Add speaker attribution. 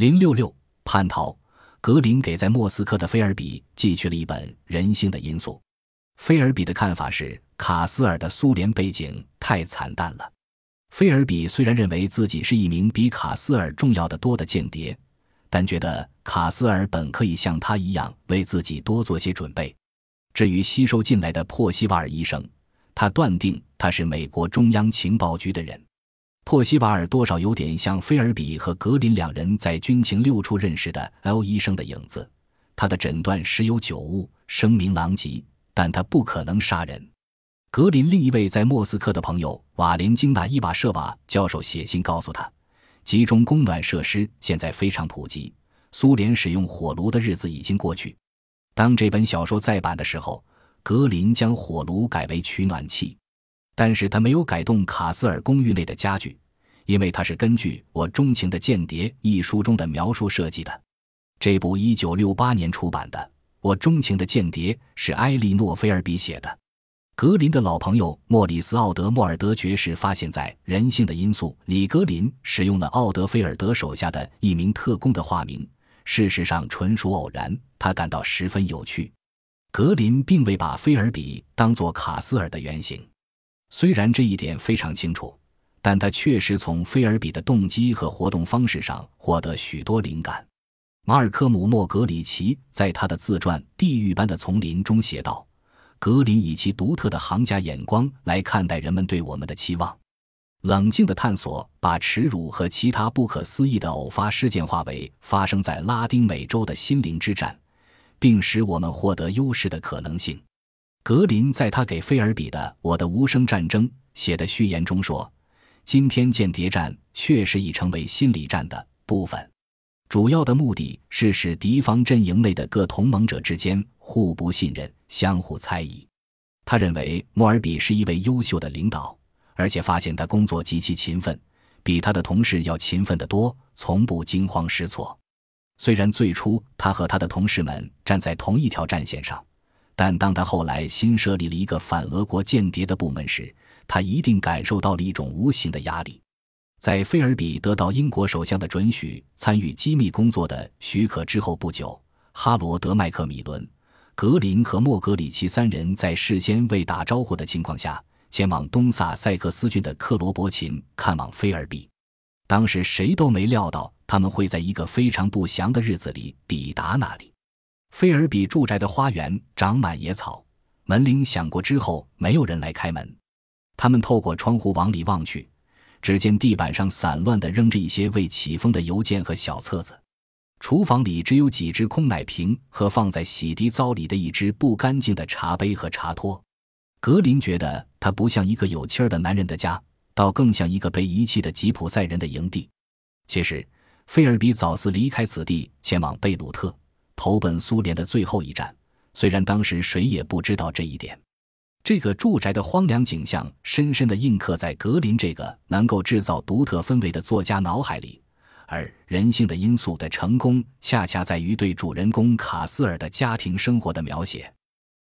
Speaker 1: 零六六叛逃，格林给在莫斯科的菲尔比寄去了一本《人性的因素》。菲尔比的看法是，卡斯尔的苏联背景太惨淡了。菲尔比虽然认为自己是一名比卡斯尔重要的多的间谍，但觉得卡斯尔本可以像他一样为自己多做些准备。至于吸收进来的珀西瓦尔医生，他断定他是美国中央情报局的人。珀西瓦尔多少有点像菲尔比和格林两人在军情六处认识的 L 医生的影子。他的诊断时有九误，声名狼藉，但他不可能杀人。格林另一位在莫斯科的朋友瓦连京纳伊瓦舍瓦教授写信告诉他，集中供暖设施现在非常普及，苏联使用火炉的日子已经过去。当这本小说再版的时候，格林将火炉改为取暖器。但是他没有改动卡斯尔公寓内的家具，因为它是根据《我钟情的间谍》一书中的描述设计的。这部1968年出版的《我钟情的间谍》是埃莉诺·菲尔比写的。格林的老朋友莫里斯·奥德·莫尔德爵士发现，在《人性的因素》里，格林使用了奥德菲尔德手下的一名特工的化名，事实上纯属偶然。他感到十分有趣。格林并未把菲尔比当作卡斯尔的原型。虽然这一点非常清楚，但他确实从菲尔比的动机和活动方式上获得许多灵感。马尔科姆·莫格里奇在他的自传《地狱般的丛林》中写道：“格林以其独特的行家眼光来看待人们对我们的期望，冷静的探索把耻辱和其他不可思议的偶发事件化为发生在拉丁美洲的心灵之战，并使我们获得优势的可能性。”格林在他给菲尔比的《我的无声战争》写的序言中说：“今天间谍战确实已成为心理战的部分，主要的目的是使敌方阵营内的各同盟者之间互不信任、相互猜疑。”他认为莫尔比是一位优秀的领导，而且发现他工作极其勤奋，比他的同事要勤奋得多，从不惊慌失措。虽然最初他和他的同事们站在同一条战线上。但当他后来新设立了一个反俄国间谍的部门时，他一定感受到了一种无形的压力。在菲尔比得到英国首相的准许参与机密工作的许可之后不久，哈罗德·麦克米伦、格林和莫格里奇三人在事先未打招呼的情况下，前往东萨塞克斯郡的克罗伯琴看望菲尔比。当时谁都没料到他们会在一个非常不祥的日子里抵达那里。菲尔比住宅的花园长满野草，门铃响过之后，没有人来开门。他们透过窗户往里望去，只见地板上散乱地扔着一些未启封的邮件和小册子。厨房里只有几只空奶瓶和放在洗涤槽里的一只不干净的茶杯和茶托。格林觉得他不像一个有气儿的男人的家，倒更像一个被遗弃的吉普赛人的营地。其实，菲尔比早似离开此地，前往贝鲁特。投奔苏联的最后一站，虽然当时谁也不知道这一点。这个住宅的荒凉景象深深地印刻在格林这个能够制造独特氛围的作家脑海里，而人性的因素的成功，恰恰在于对主人公卡斯尔的家庭生活的描写。